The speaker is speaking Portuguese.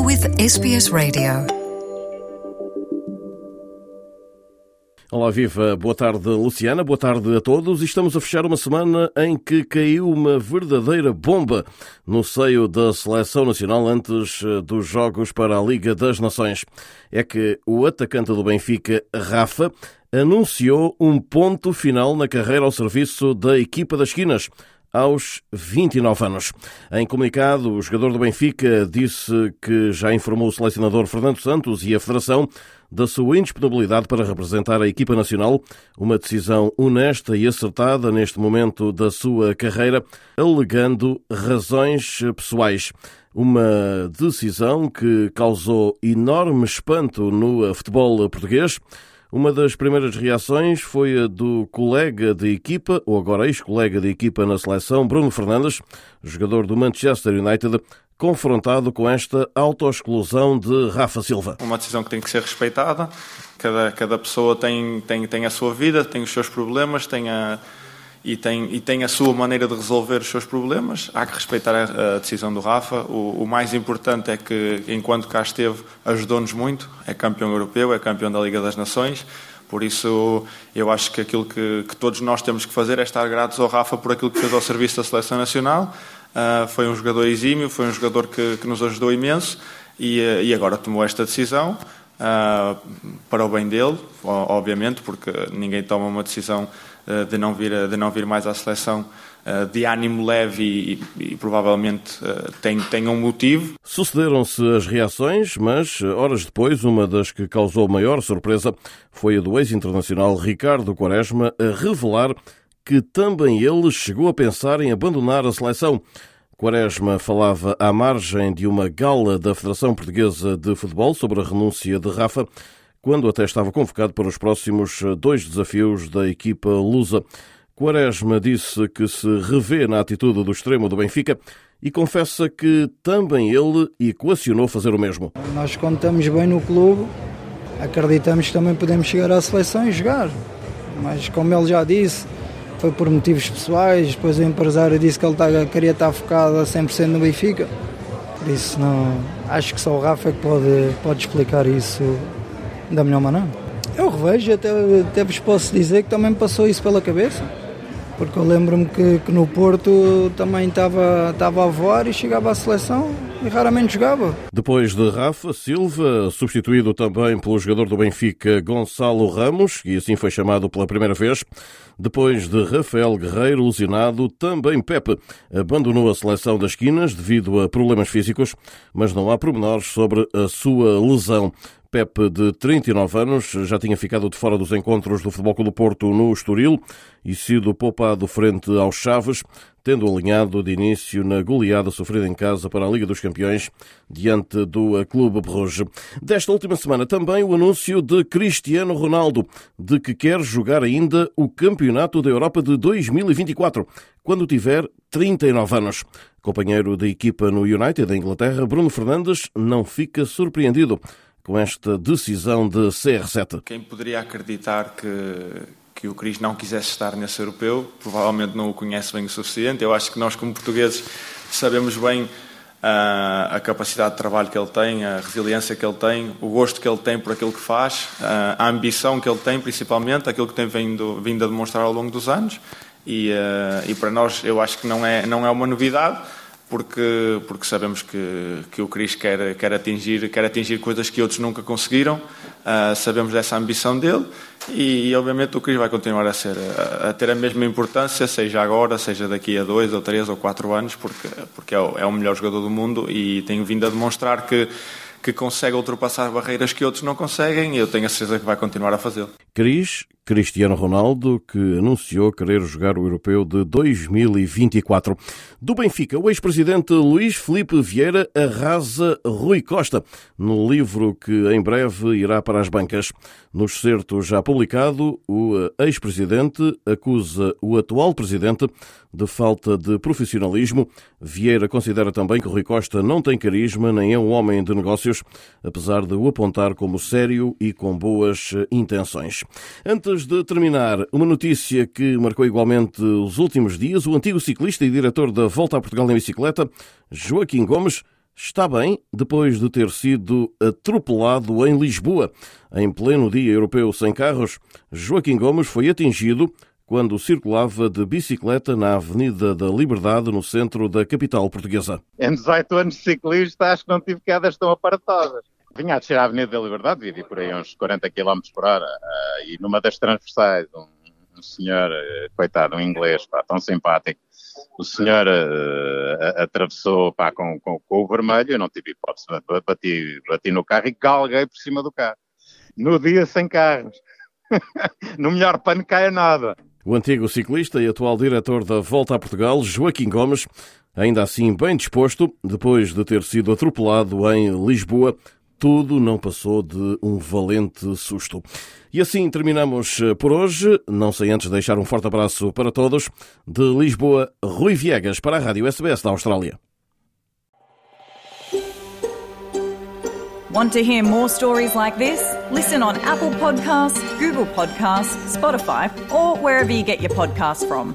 You're with SBS Radio. Olá, viva. Boa tarde, Luciana. Boa tarde a todos. Estamos a fechar uma semana em que caiu uma verdadeira bomba no seio da seleção nacional antes eh, dos Jogos para a Liga das Nações. É que o atacante do Benfica, Rafa, anunciou um ponto final na carreira ao serviço da equipa das esquinas aos 29 anos. Em comunicado, o jogador do Benfica disse que já informou o selecionador Fernando Santos e a Federação da sua indisponibilidade para representar a equipa nacional, uma decisão honesta e acertada neste momento da sua carreira, alegando razões pessoais. Uma decisão que causou enorme espanto no futebol português. Uma das primeiras reações foi a do colega de equipa, ou agora ex-colega de equipa na seleção, Bruno Fernandes, jogador do Manchester United, confrontado com esta autoexclusão de Rafa Silva. Uma decisão que tem que ser respeitada. Cada, cada pessoa tem, tem, tem a sua vida, tem os seus problemas, tem a, e tem, e tem a sua maneira de resolver os seus problemas. Há que respeitar a, a decisão do Rafa. O, o, mais importante é que, enquanto cá esteve, ajudou-nos muito. É campeão europeu, é campeão da Liga das Nações. Por isso, eu acho que aquilo que, que todos nós temos que fazer é estar gratos ao Rafa por aquilo que fez ao serviço da Seleção Nacional. Uh, foi um jogador exímio, foi um jogador que, que nos ajudou imenso e, uh, e agora tomou esta decisão. Uh, para o bem dele, obviamente, porque ninguém toma uma decisão de, não vir, de não vir mais à seleção uh, de ânimo leve e, e, e provavelmente tem, tem um motivo. Sucederam-se as reações, mas horas depois, uma das que causou maior surpresa foi a do ex-internacional Ricardo Quaresma a revelar que também ele chegou a pensar em abandonar a seleção. Quaresma falava à margem de uma gala da Federação Portuguesa de Futebol sobre a renúncia de Rafa, quando até estava convocado para os próximos dois desafios da equipa lusa. Quaresma disse que se revê na atitude do extremo do Benfica e confessa que também ele equacionou fazer o mesmo. Nós, quando estamos bem no clube, acreditamos que também podemos chegar à seleção e jogar. Mas, como ele já disse, foi por motivos pessoais, depois o empresário disse que ele tá, queria estar focado a 100% no Benfica. Por isso não, acho que só o Rafa é que pode, pode explicar isso da melhor maneira. Eu revejo, até, até vos posso dizer que também me passou isso pela cabeça. Porque eu lembro-me que, que, no Porto também estava, estava a voar e chegava à seleção e raramente jogava. Depois de Rafa Silva, substituído também pelo jogador do Benfica Gonçalo Ramos, e assim foi chamado pela primeira vez. Depois de Rafael Guerreiro, lesionado, também Pepe abandonou a seleção das esquinas devido a problemas físicos, mas não há pormenores sobre a sua lesão. Pepe, de 39 anos, já tinha ficado de fora dos encontros do Futebol Clube do Porto no Estoril e sido poupado frente aos Chaves, tendo alinhado de início na goleada sofrida em casa para a Liga dos Campeões diante do Clube Bruges. Desta última semana também o anúncio de Cristiano Ronaldo de que quer jogar ainda o Campeonato da Europa de 2024, quando tiver 39 anos. Companheiro da equipa no United da Inglaterra, Bruno Fernandes não fica surpreendido com esta decisão de CR7. Quem poderia acreditar que, que o Cris não quisesse estar nesse europeu, provavelmente não o conhece bem o suficiente. Eu acho que nós, como portugueses, sabemos bem a, ah, a capacidade de trabalho que ele tem, a resiliência que ele tem, o gosto que ele tem por aquilo que faz, a, ah, a ambição que ele tem, principalmente, aquilo que tem vindo, vindo a demonstrar ao longo dos anos. E, uh, e para nós, eu acho que não é, não é uma novidade porque, porque sabemos que, que o Cris quer, quer, atingir, quer atingir coisas que outros nunca conseguiram, uh, sabemos dessa ambição dele e, obviamente o Cris vai continuar a, ser, a, a, ter a mesma importância, seja agora, seja daqui a dois ou três ou quatro anos, porque, porque é, o, é o melhor jogador do mundo e tem vindo a demonstrar que que consegue ultrapassar barreiras que outros não conseguem e eu tenho a certeza que vai continuar a fazê-lo. Cris, Cristiano Ronaldo, que anunciou querer jogar o Europeu de 2024. Do Benfica, o ex-presidente Luís Felipe Vieira arrasa Rui Costa no livro que em breve irá para as bancas. No excerto já publicado, o ex-presidente acusa o atual presidente de falta de profissionalismo. Vieira considera também que Rui Costa não tem carisma nem é um homem de negócios, apesar de o apontar como sério e com boas intenções. Antes de terminar, uma notícia que marcou igualmente os últimos dias, o antigo ciclista e diretor da Volta a Portugal em bicicleta, Joaquim Gomes, está bem depois de ter sido atropelado em Lisboa. Em pleno Dia Europeu Sem Carros, Joaquim Gomes foi atingido quando circulava de bicicleta na Avenida da Liberdade, no centro da capital portuguesa. Em 18 anos de ciclista, acho que não tive quedas tão aparatadas. Vinha a descer a Avenida da Liberdade, vivi por aí uns 40 km por hora, uh, e numa das transversais, um, um senhor, uh, coitado, um inglês, pá, tão simpático, o senhor uh, atravessou pá, com, com, com, o vermelho, eu não tive hipótese, bati, bati no carro e galguei por cima do carro. No dia sem carros. no melhor pano caia nada. O antigo ciclista e atual diretor da Volta a Portugal, Joaquim Gomes, ainda assim bem disposto, depois de ter sido atropelado em Lisboa, tudo não passou de um valente susto. E assim terminamos eh, por hoje. Não sei antes deixar um forte abraço para todos. De Lisboa, Rui Viegas para a Rádio SBS da Austrália. Want to hear more stories like this? Listen on Apple Podcasts, Google Podcasts, Spotify, or wherever you get your podcasts from.